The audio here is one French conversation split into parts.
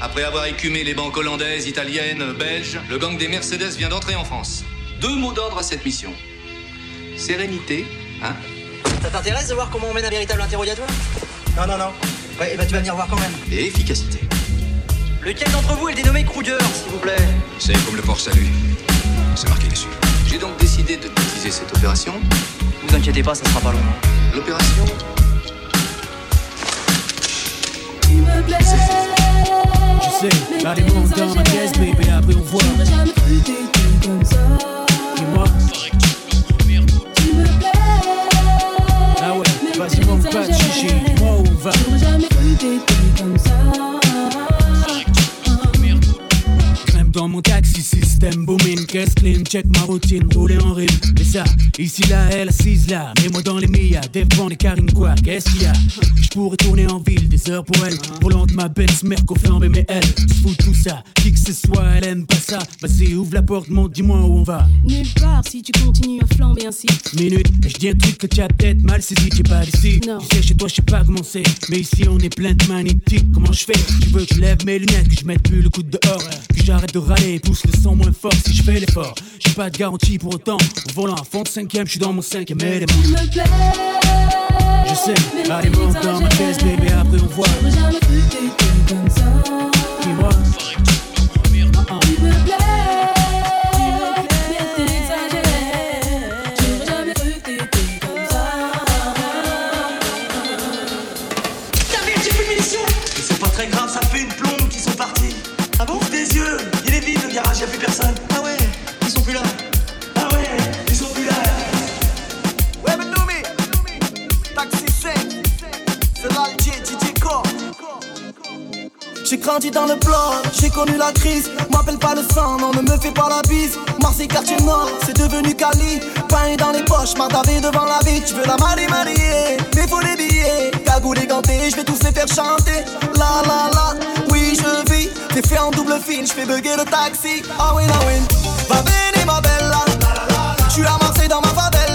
Après avoir écumé les banques hollandaises, italiennes, belges, le gang des Mercedes vient d'entrer en France. Deux mots d'ordre à cette mission. Sérénité, hein Ça t'intéresse de voir comment on mène un véritable interrogatoire Non, non, non. Ouais, bah tu vas venir voir quand même. Et efficacité. Lequel d'entre vous est le dénommé Kruger, s'il vous plaît C'est comme le port salut. C'est marqué dessus. J'ai donc décidé de baptiser cette opération. Vous inquiétez pas, ça sera pas long. L'opération Je sais, là les montes dans ma caisse, baby, après on voit. Dis-moi, Tu me plais. ah ouais, vas-y, monte pas de chichi, dis-moi où on va. Jamais comme ça. Dans mon taxi, système booming, caisse clean, check ma routine, rouler en rime. Et ça, ici là, elle assise là, mets-moi dans les millas, devant les carines quoi, qu'est-ce qu'il y a? Je pourrais tourner en ville, des heures pour elle, volant de ma belle merco flambée, mais elle, se tout ça, qui que ce soit, elle aime pas ça. Vas-y, ouvre la porte, monte, dis-moi où on va. Nulle part si tu continues à flamber ainsi. Minute, je dis un truc que tu as peut-être mal saisi, t'es pas d'ici. Non. Tu sais, chez toi, je sais pas comment c'est. Mais ici, on est plein de magnétiques. Comment je fais? Tu veux que je lève mes lunettes, que je mette plus le coude dehors, que j'arrête de râler pousse le son moins fort si je fais l'effort. J'ai pas de garantie pour autant. Au volant à fond de cinquième, je suis dans mon cinquième élément. Je sais, allez, monte dans ma caisse, baby, après on voit. Dis-moi, Tu J'ai grandi dans le bloc, j'ai connu la crise. M'appelle pas le sang, non, ne me fais pas la bise. Marseille, quartier nord, c'est devenu Cali. Pain dans les poches, mardavé devant la vie. Tu veux la marier, marier, mais faut les billets. Cagoule et je vais tous les faire chanter. La la la, oui, je vis. T'es fait en double fil, je fais bugger le taxi. Ah oui, ah oui. Va bene, ma bella. Suis à Marseille dans ma favela.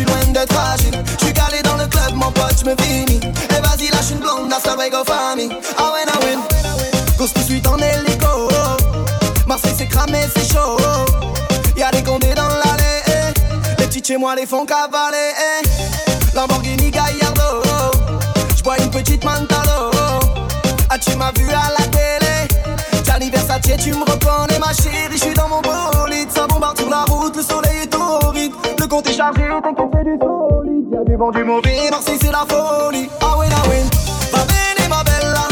Suis loin d'être fragile. Je suis calé dans le club, mon pote, je me finis. Et vas-y, lâche une blonde, hasta luego, famille. Ah ouais, ah ouais. Cause tout de suite en hélico. Marseille, c'est cramé, c'est chaud. Y'a des condés dans l'allée. eh. Les petits chez moi les font cavaler. eh. Lamborghini Gallardo. J'bois une petite Mantalo. Ah, tu m'as vu à la télé? Gianni Versace, tu me reconnais, ma chérie. J'suis dans mon bolide. Ça bombarde sur la route, le soleil compte est chargé, t'inquiète, c'est du solide. Y'a du bon, du mauvais. Marseille, c'est la folie. Ah oui, ah oui. Va bene, ma bella.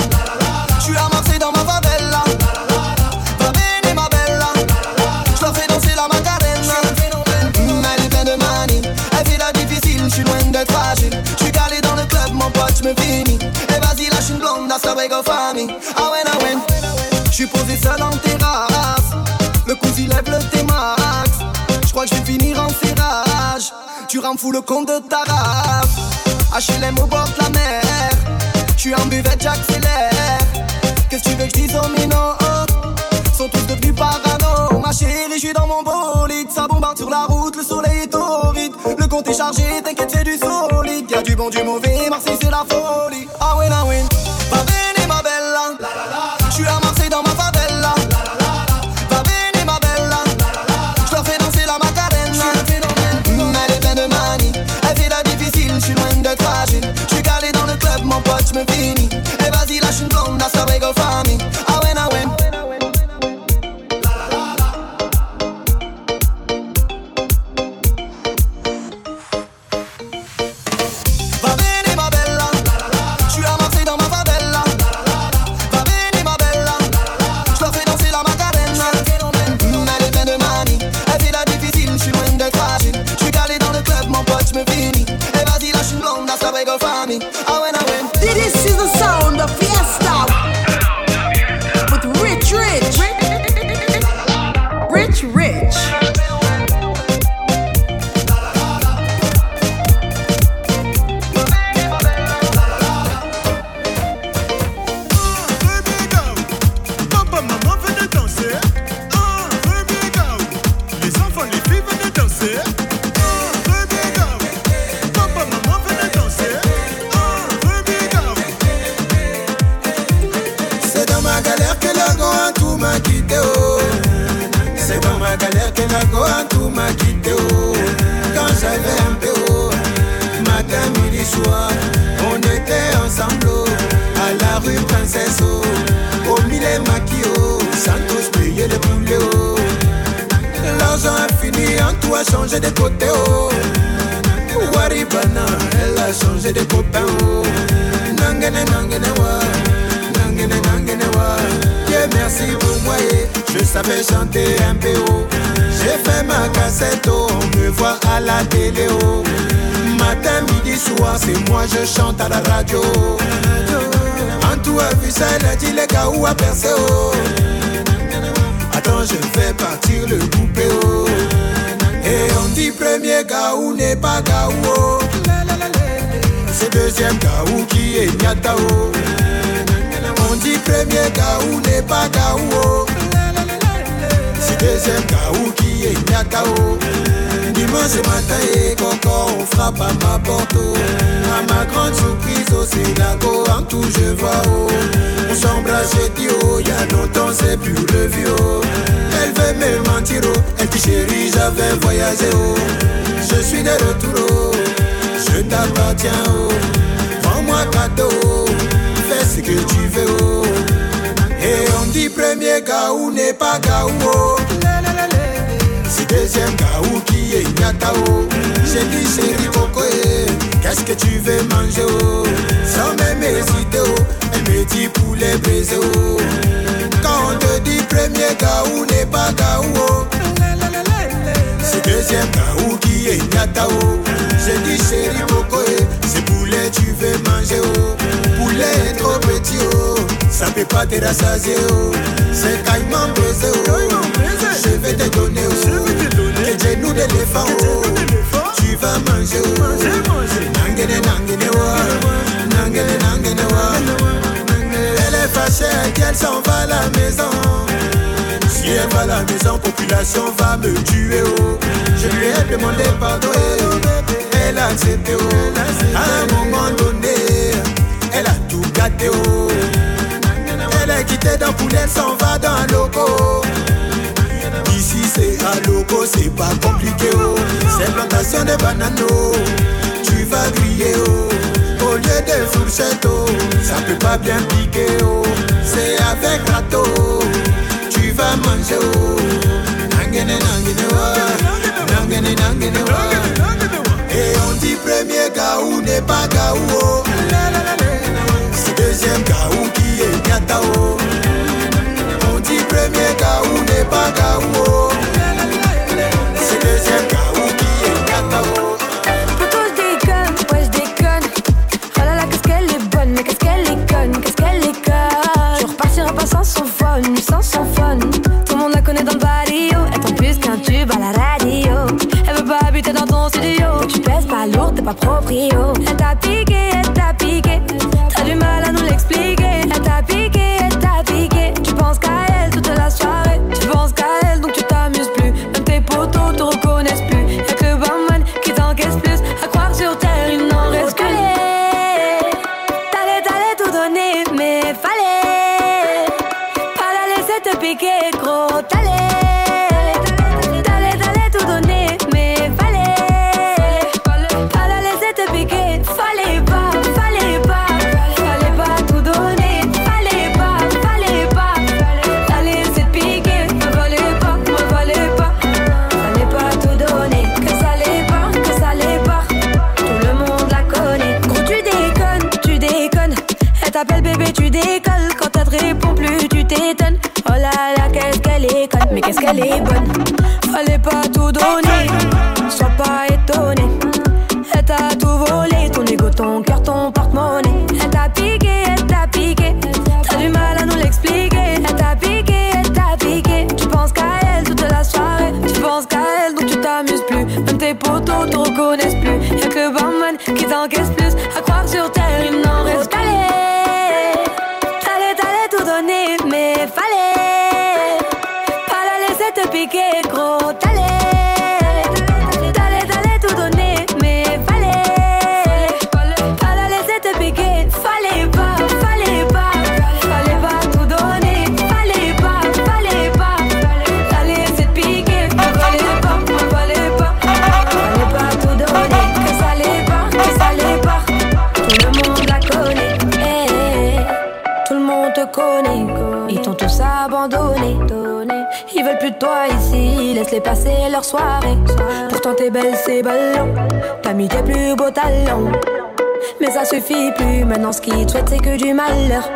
J'suis à Marseille dans ma favela. Va bene, ma bella. J'leur fais danser la macarena. Mm, Elle est pleine de manie. Elle fait la difficile, j'suis loin d'être fragile. J'suis calé dans le club, mon pote, j'me finis. Et vas-y, lâche une blonde, hasta luego, famille. Ah ouais, ah ouais. J'suis posé seul en terrasse. Tu rends fou le compte de ta race. HLM au bord de la mer. J'suis en buvette, j'accélère. Qu'est-ce que tu veux que j'dise aux minots Sont tous devenus parano. Ma chérie, j'suis dans mon bolide. Ça bombarde sur la route, le soleil est torride. Le compte est chargé, t'inquiète, c'est du solide. Y'a du bon, du mauvais, Marseille, c'est la folie. for me. Kenago tout m'a quitté oh. Quand j'avais un peu haut Matin, midi, soir On était ensemble oh. À la rue Princesse oh. Au milieu maquillot Sans tous payer le poulet oh. L'argent a fini en a changé de côté oh. Waribana, elle a changé de copain oh. Nangene nangene wa Merci pour moi. Je savais chanter un haut J'ai fait ma cassette oh. On me voit à la télé oh. Matin, midi, soir C'est moi je chante à la radio En tout a vu ça Elle a dit les gars où a percé oh. Attends je fais partir le coupé. Et on dit premier gaou n'est pas oh. C'est deuxième gaou qui est nyatao premier gaou n'est pas oh. C'est deuxième gaou qui est nyatao Dimanche matin et coco on frappe à ma porte. À ma grande surprise c'est la go en tout je vois. On s'embrasse et dit oh Y'a longtemps c'est plus le vieux. Elle veut me mentir oh Elle dit chérie j'avais voyagé oh Je suis de retour oh Je t'appartiens oh Prends-moi cadeau. Fais ce que tu veux oh Et on dit premier gaou n'est pas gaou oh. C'est deuxième gaou qui est nyatao. J'ai dit chérie eh, Qu'est-ce que tu veux manger oh? Sans même hésiter oh. Elle me dit poulet braisé oh. Quand on te dit premier gaou n'est pas gaou C'est deuxième gaou qui est nyatao. J'ai dit chérie coco eh, C'est poulet tu veux manger Poulet est trop petit oh Ça peut pas te rassasier oh. C'est caïman braisé oh. Je vais te donner oh. Les genoux d'éléphant oh. Tu vas manger oh. Nangene nangene wa Nangene nangene wa Elle est fâchée qu'elle s'en va à la maison. Si elle va à la maison, population va me tuer oh. Je lui ai demandé pardon et elle a accepté oh. À un moment donné, elle a tout gâté oh. Quittée dans poulet, elle s'en va dans loco. Ici c'est à loco, c'est pas compliqué oh. C'est plantation de bananes oh. Tu vas griller oh. Au lieu de fourchette oh. Ça peut pas bien piquer. C'est avec râteau. Tu vas manger oh. Nangene nangene wa. Nangene nangene wa. Et on dit premier gaou n'est pas gaou oh. ma proprio. Ils veulent plus de toi ici, laisse-les passer leur soirée. Pourtant t'es belle, c'est ballon. T'as mis tes plus beaux talons. Mais ça suffit plus, maintenant ce qu'ils te souhaitent c'est que du malheur.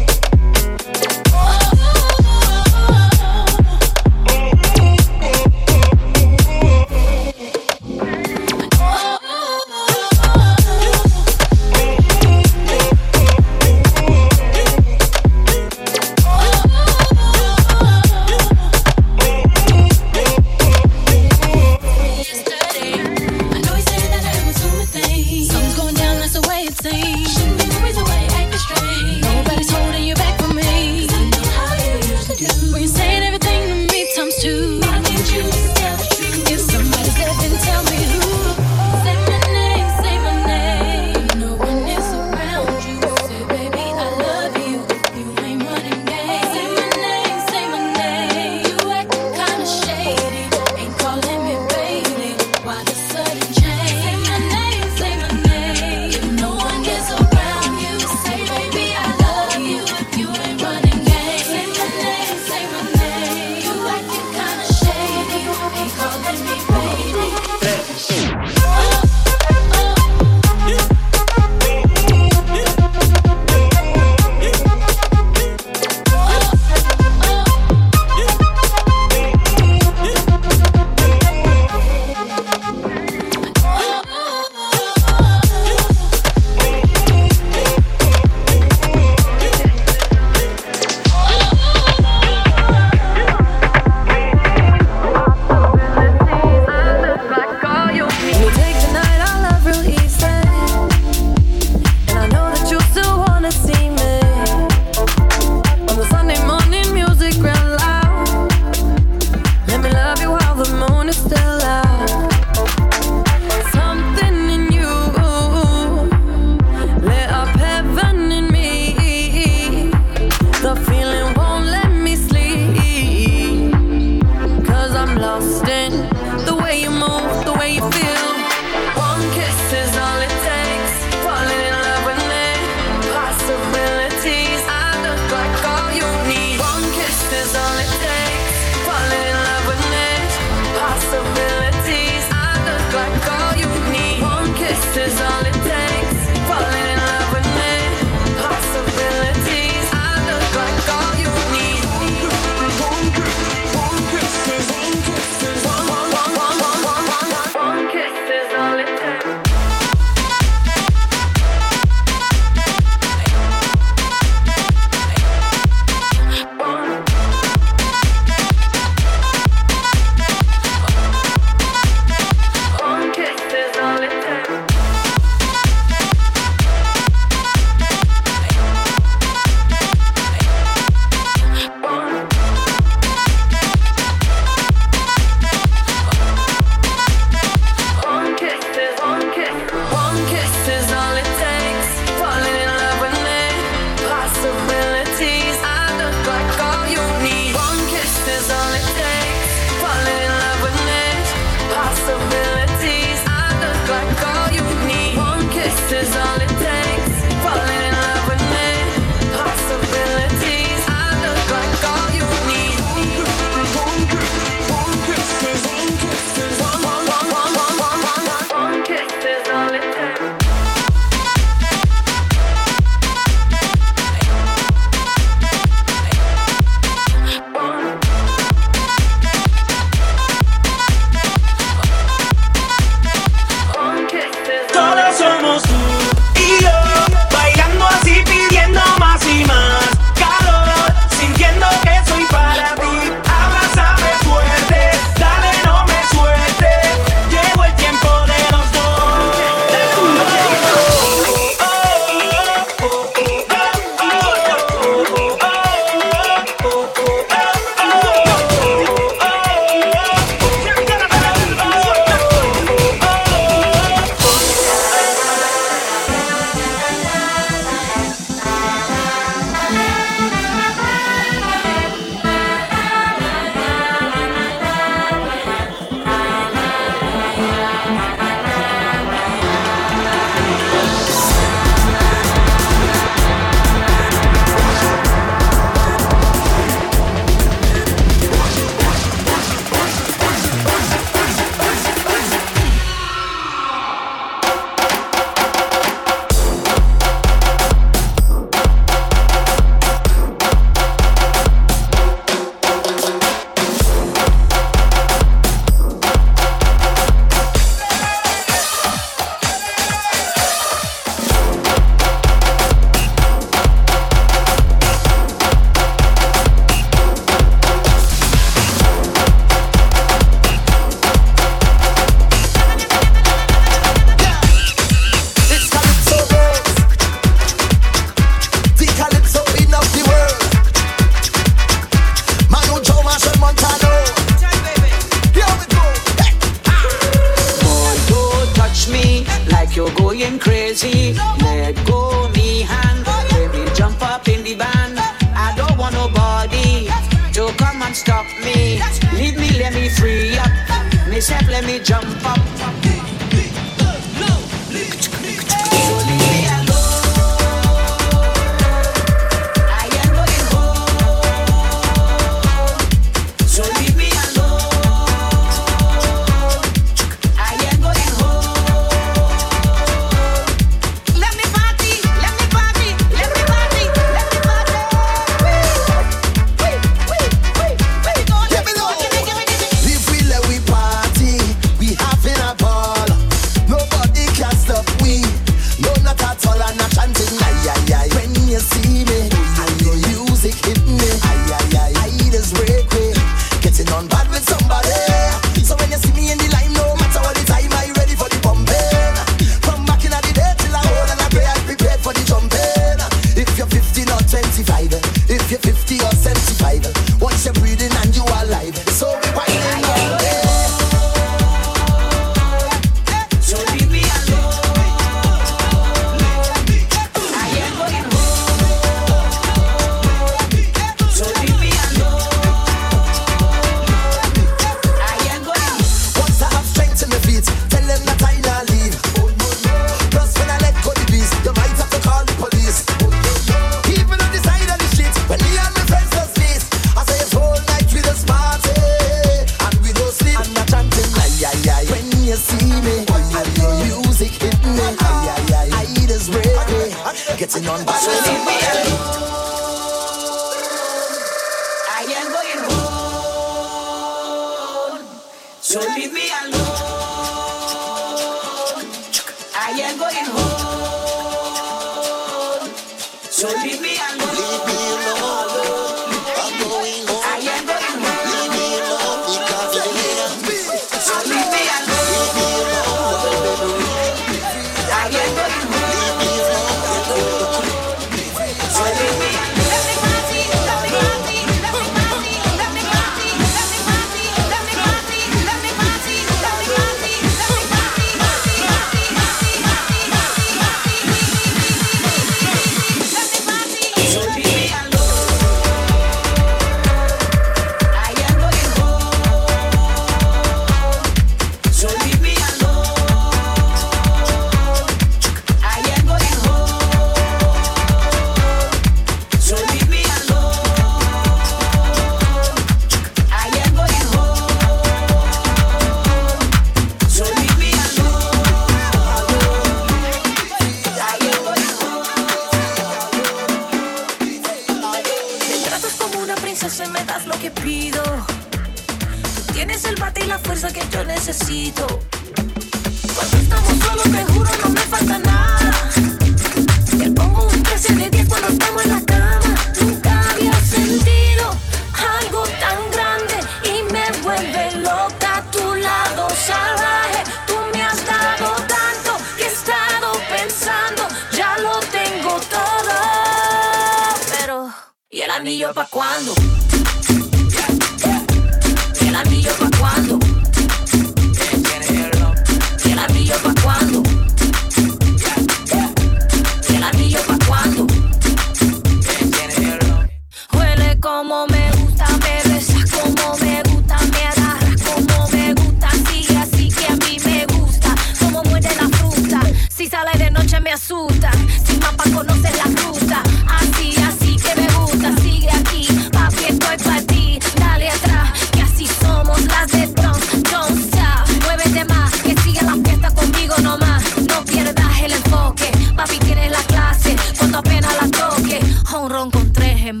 me. Sin mapa conoces la ruta. Así, así que me gusta. Sigue aquí, papi, estoy para ti. Dale atrás, que así somos las de Bronx. Don't stop, muévete más. Que sigue la fiesta conmigo nomás. No pierdas el enfoque. Papi, tienes la clase. Cuando apenas la toque. Un ron con tres en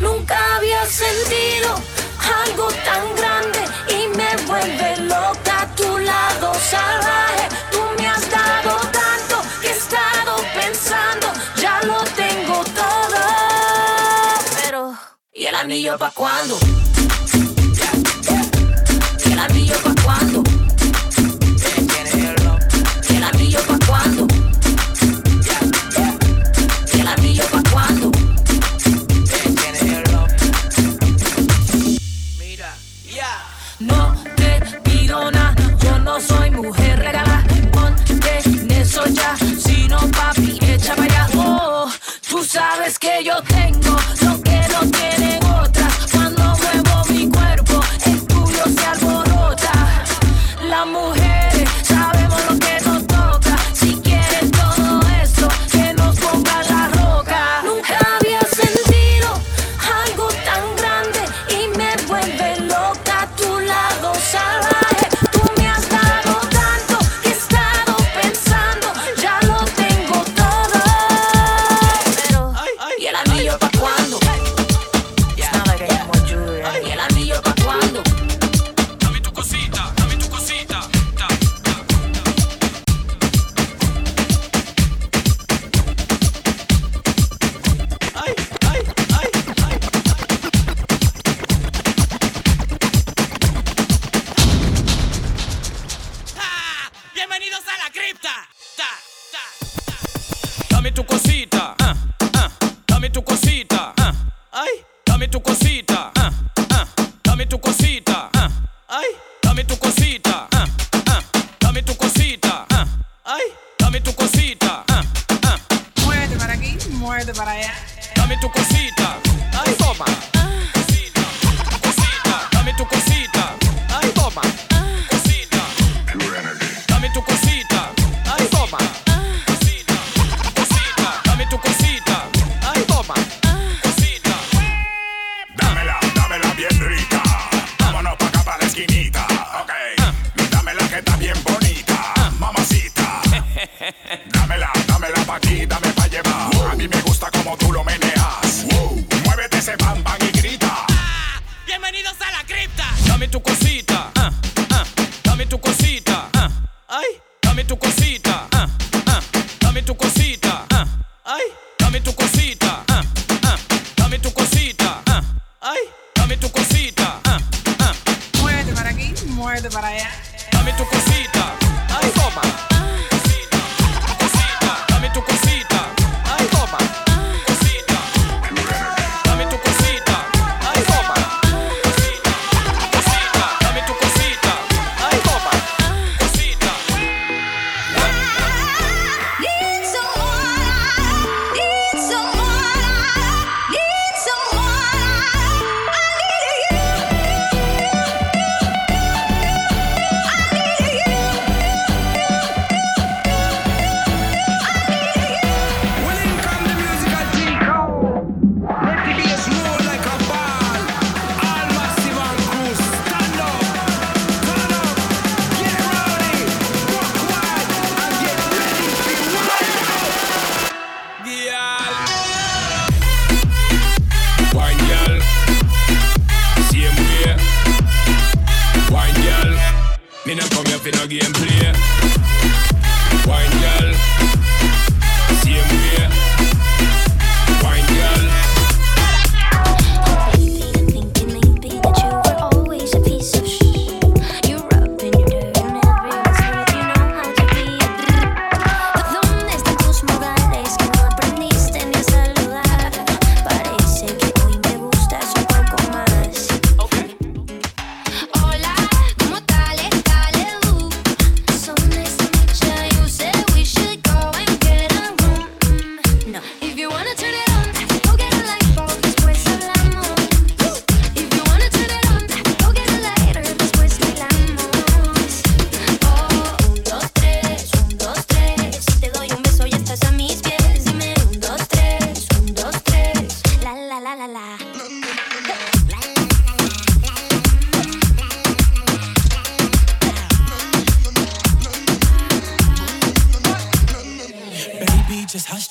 Nunca había sentido algo tan grande. Y me vuelve loca a tu lado salvaje. tornillo pa' cuando. dame pa' llevar. A mí me gusta como tú lo meneas. Muévete ese bam bam y grita. Ah, bienvenidos a la cripta. Dame tu cosa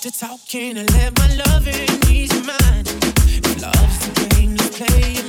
the talking and let my loving ease your mind. If love's the game, let's play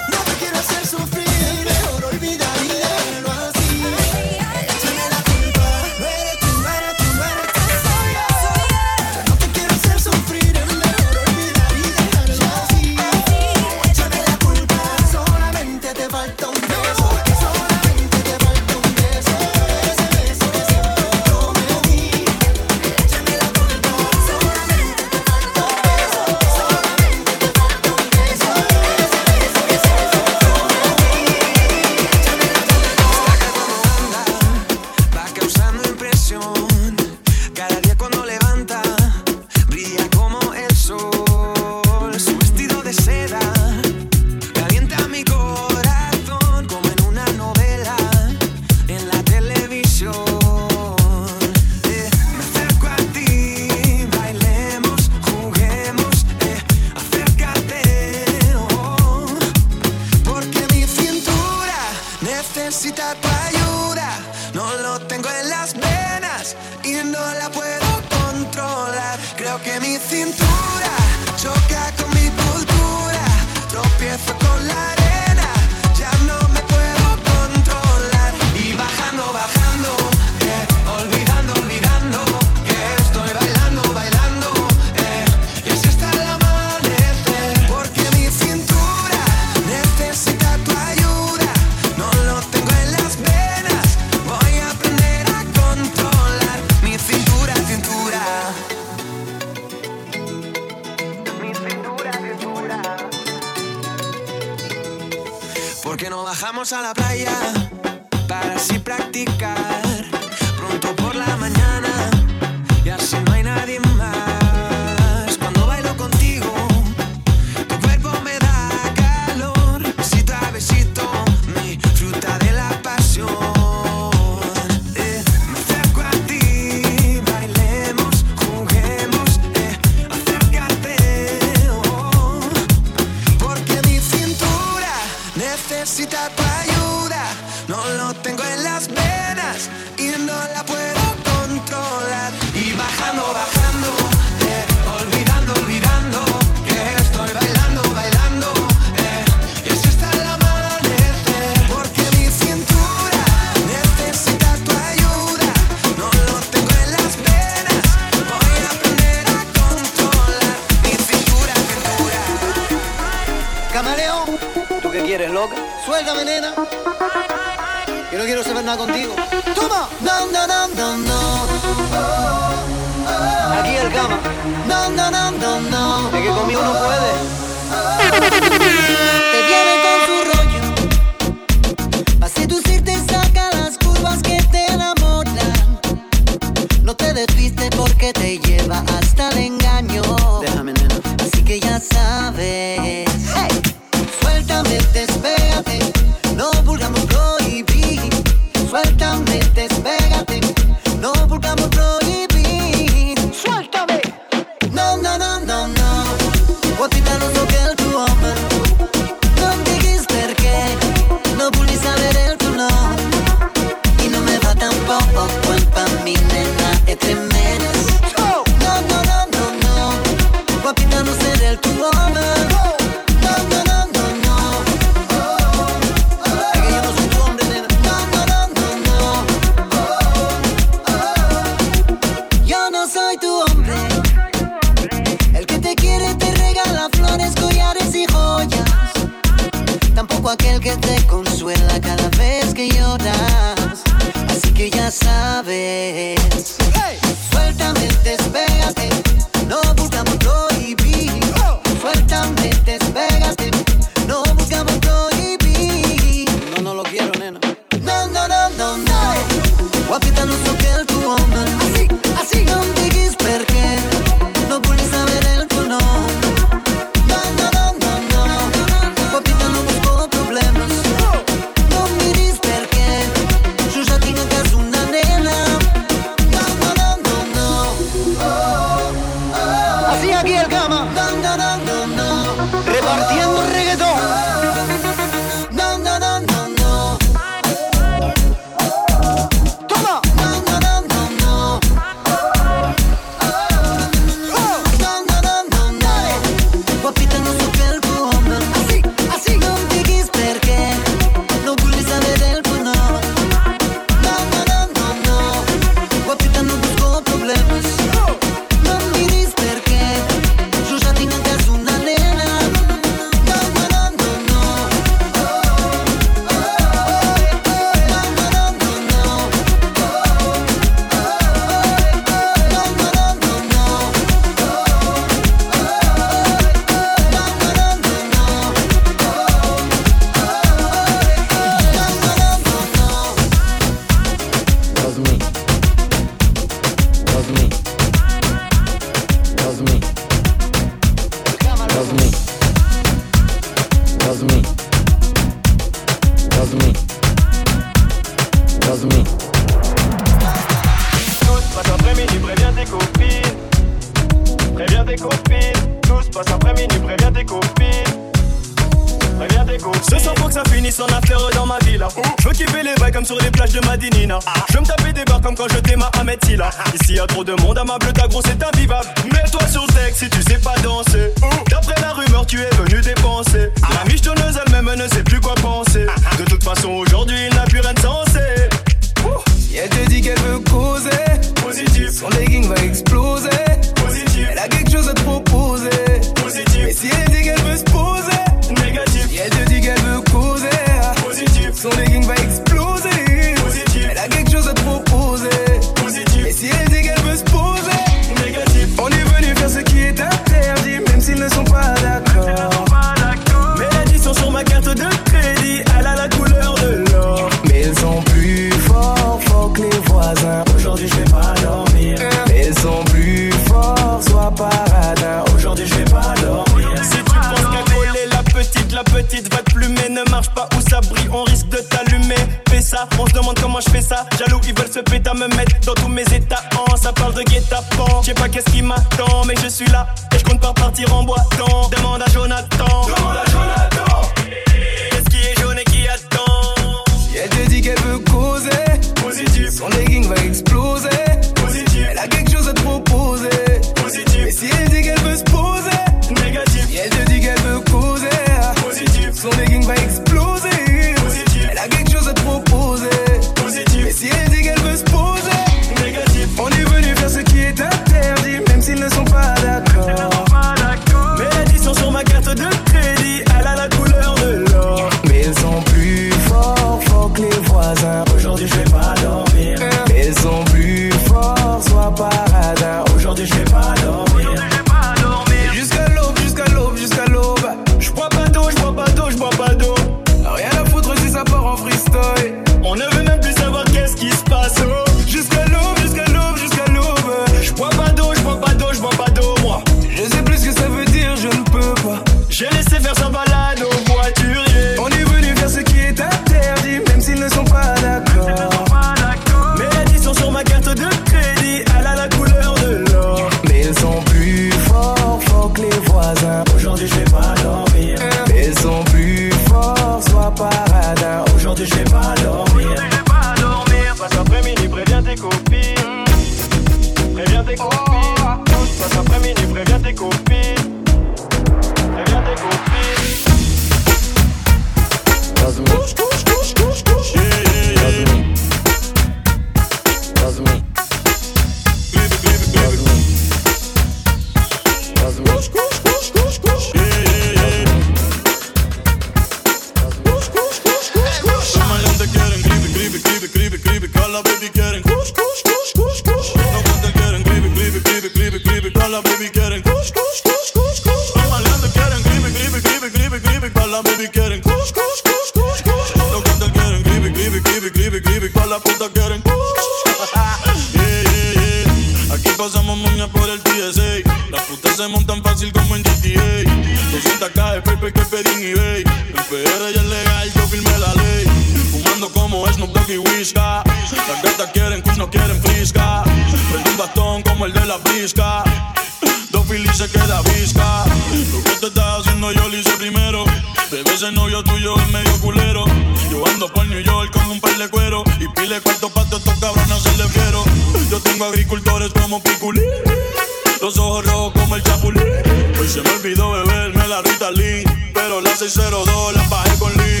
Se me olvidó beberme la Rita Lee, pero la 602 la bajé con Lee.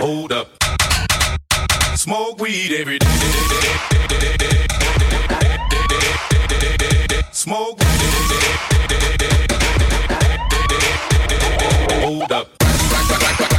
Hold up. Smoke weed every day. smoke. Hold up.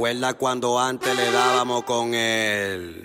acuerdas cuando antes le dábamos con él?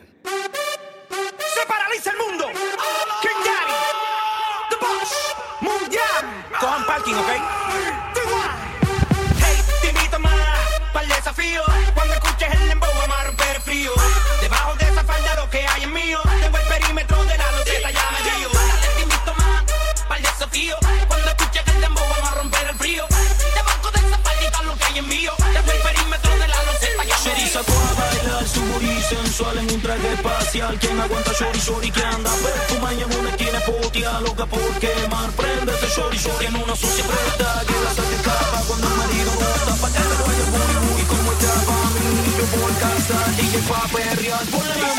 fue a perrear.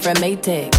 came from Maytag.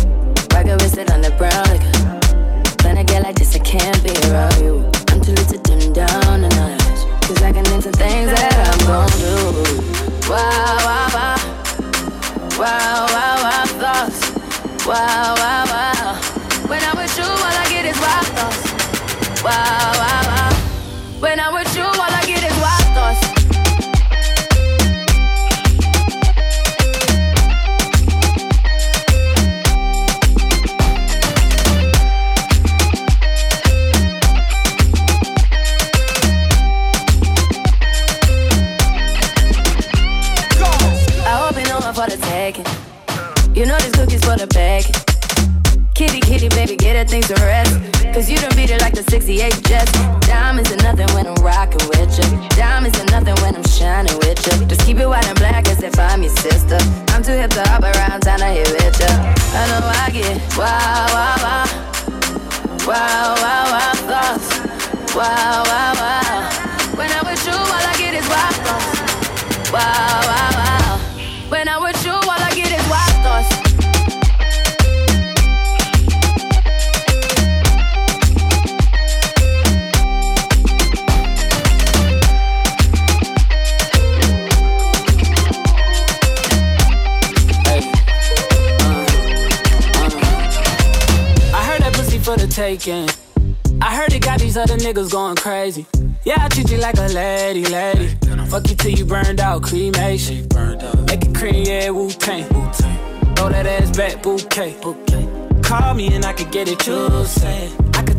niggas going crazy. Yeah, I treat you like a lady, lady. Fuck you till you burned out, cremation. Make it cream, yeah, Wu Tang. Throw that ass back, bouquet. Call me and I can get it, you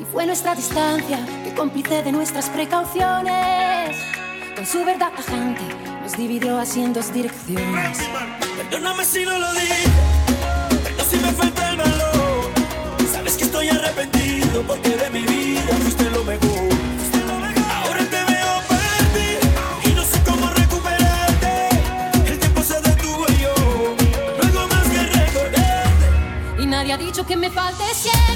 Y fue nuestra distancia que cómplice de nuestras precauciones, con su verdad tajante, nos dividió así en dos direcciones. Perdóname si no lo dije, pero si me falta el valor. Sabes que estoy arrepentido porque de mi vida fuiste lo mejor. que me falte siempre.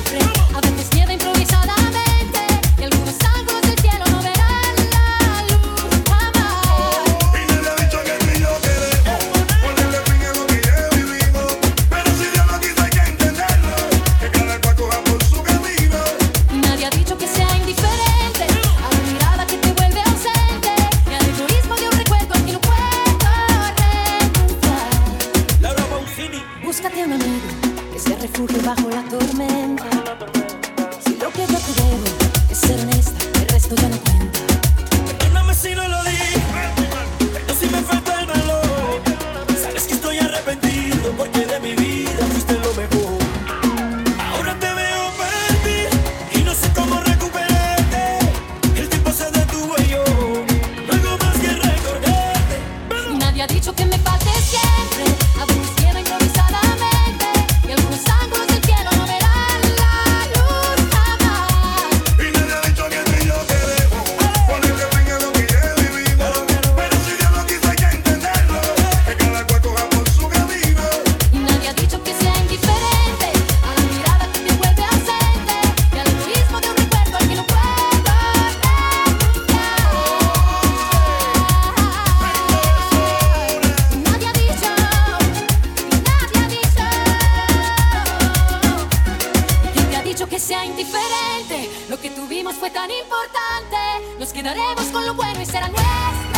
Acabemos con lo bueno y será nuestro.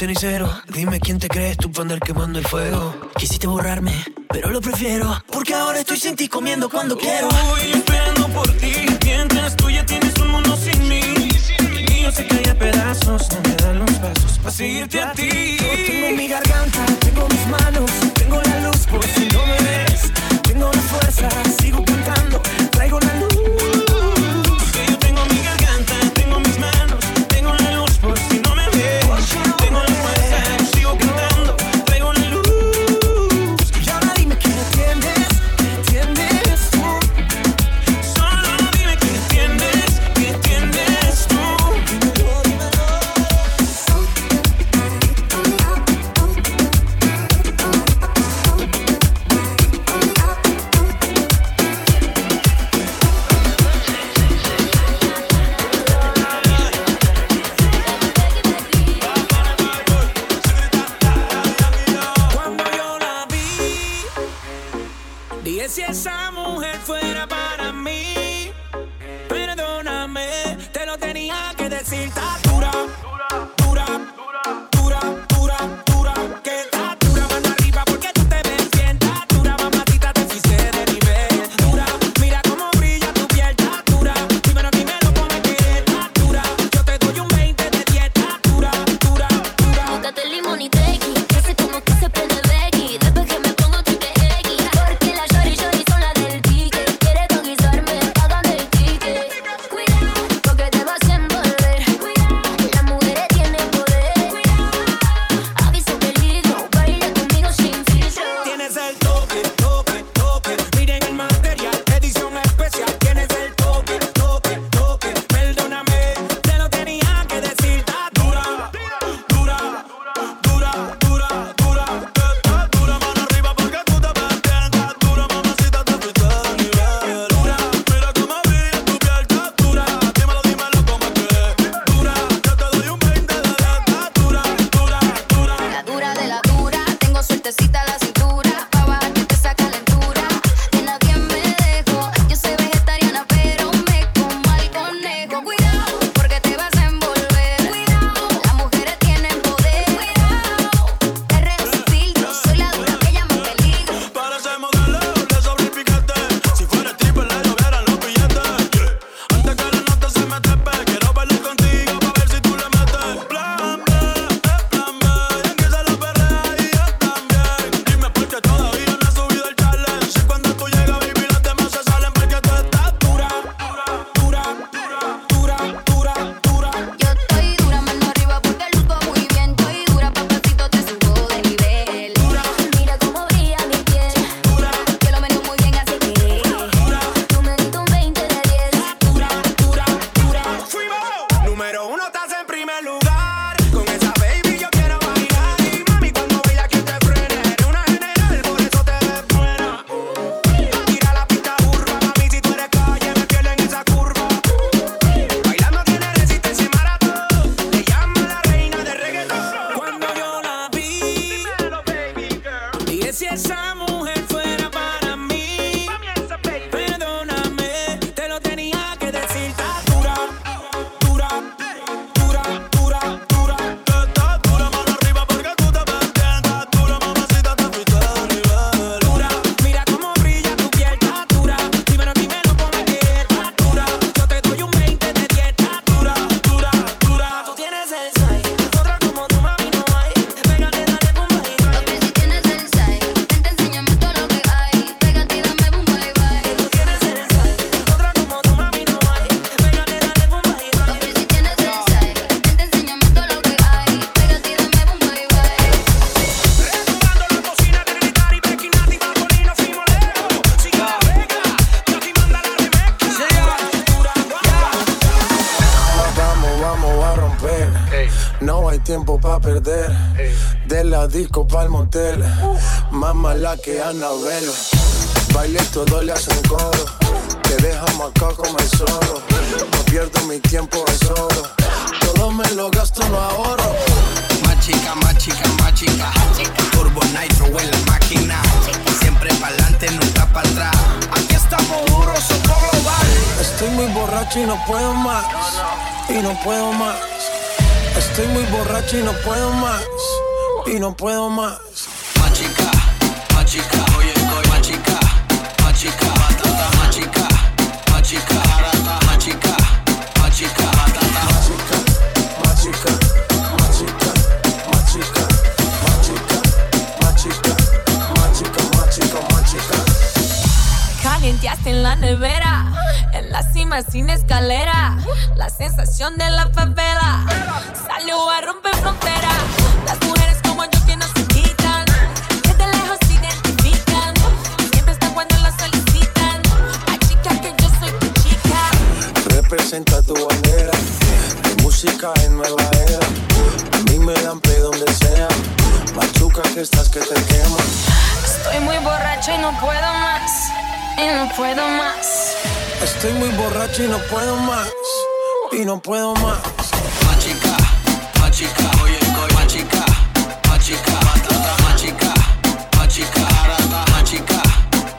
Dime quién te crees tú para andar quemando el fuego. Quisiste borrarme, pero lo prefiero. Porque ahora estoy sin ti comiendo cuando quiero. Voy esperando por ti. Mientras tú ya tienes un mundo sin mí. Y yo sé que a pedazos, no me dan los pasos para seguirte a ti. Yo tengo mi garganta, tengo mis manos, tengo la luz por si no me ves. Tengo las fuerzas Estoy muy borracho y no puedo más. Y no puedo más. Estoy muy borracho y no puedo más. Y no puedo más. Machica, machica, oye, oye, machica, machica, batata, machica, machica, barata, machica, machica, batata, machica, machica, machica, machica, machica, machica, machica, machica, machica. Calienteaste en la nevera cima sin escalera. La sensación de la favela salió a romper frontera. Las mujeres como yo que no se quitan, desde lejos se identifican. Siempre están cuando las solicitan. La chica que yo soy tu chica. Representa tu bandera. Mi música en nueva era. A mí me dan play donde sea. Machuca que estás que te queman. Estoy muy borracha y no puedo más y no puedo más. Estoy muy borracho y no puedo más. Y no puedo más. Machica, machica, oye, machica, machica, machica, machica, machica, machica,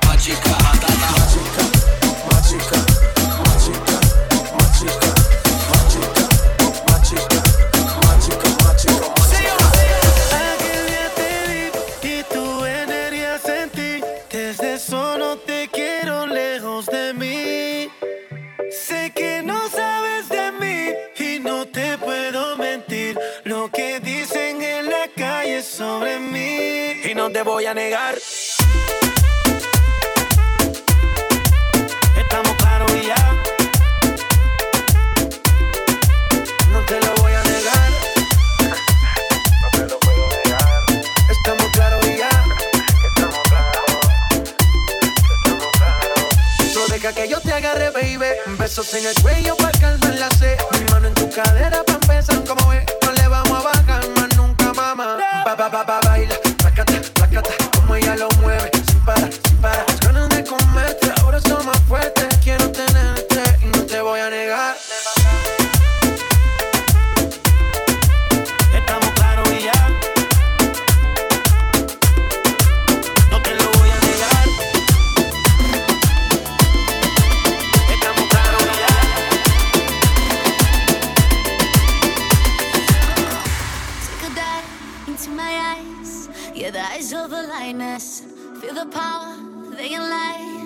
machica. No te voy a negar. Estamos claros y ya. No te lo voy a negar. Estamos claros y ya. No deja que yo te agarre, baby. Besos en el cuello para calmar la sed. Mi mano en tu cadera para empezar como ve. No le vamos a bajar más nunca, mamá. Ba, ba, ba, into my eyes. Yeah, the eyes of the lioness. Feel the power, they can lie.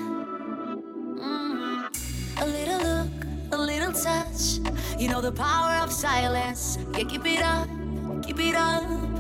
Mm. A little look, a little touch. You know the power of silence. Yeah, keep it up, keep it up.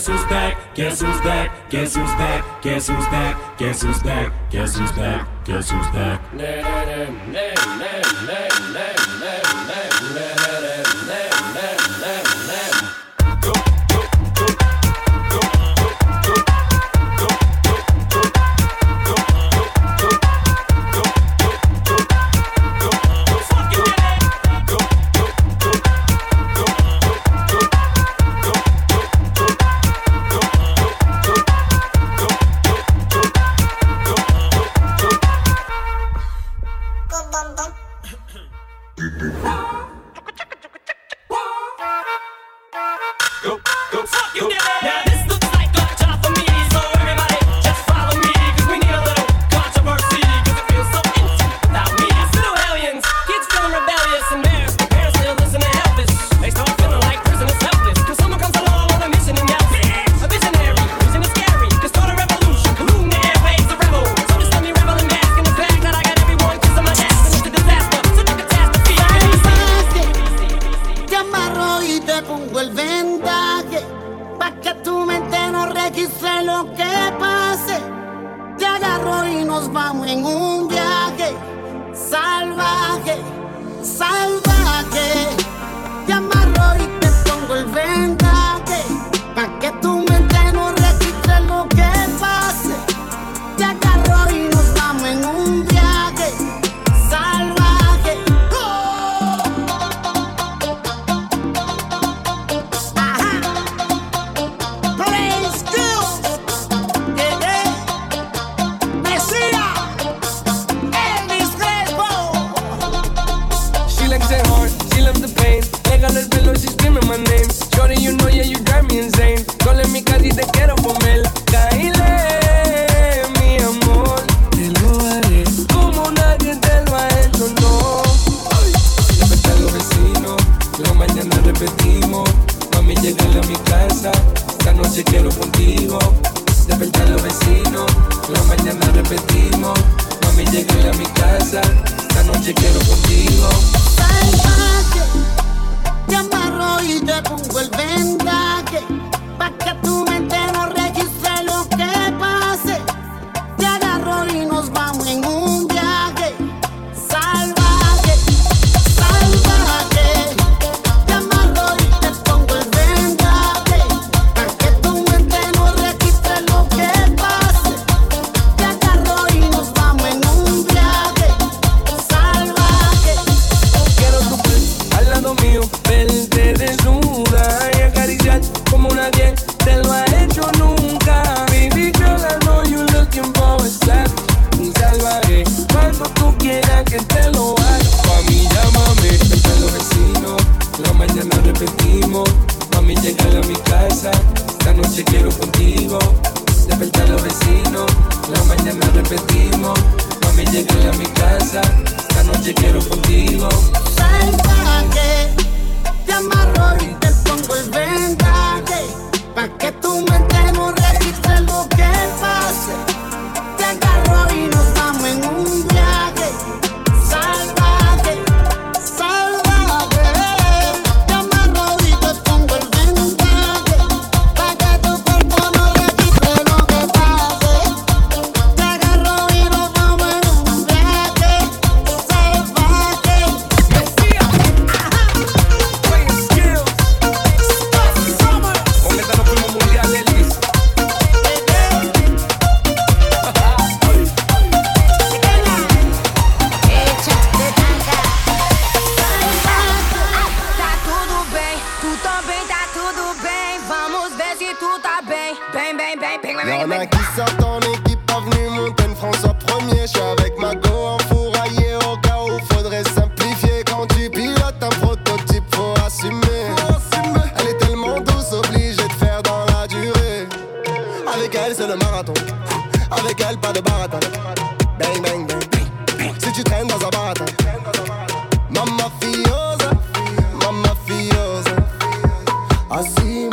Guess who's back? Guess who's back? Guess who's back? Guess who's back? Guess who's back? Guess who's back? Guess who's back? Name, name, name, name, name.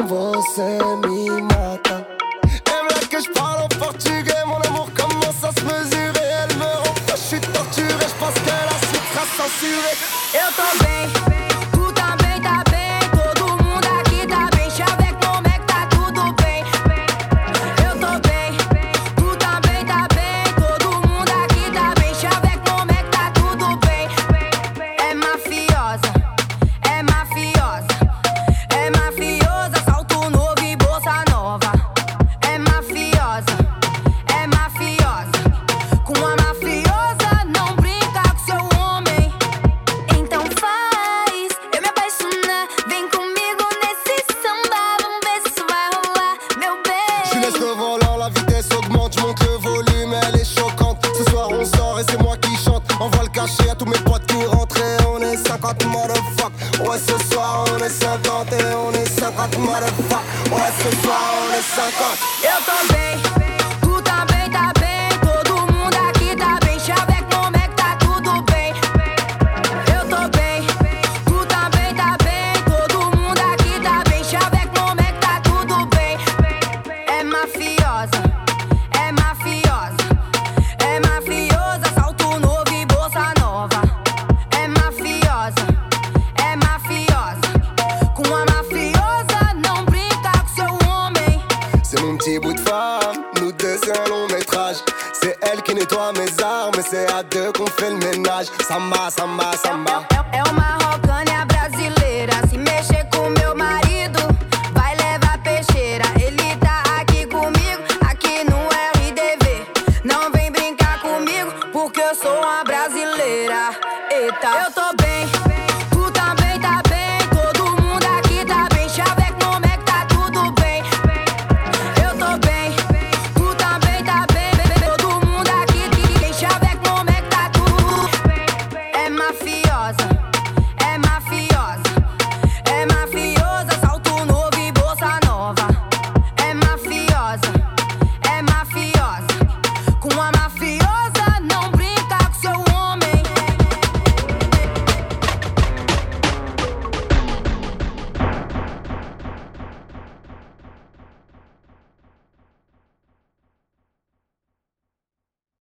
você me mata. É Lembra que as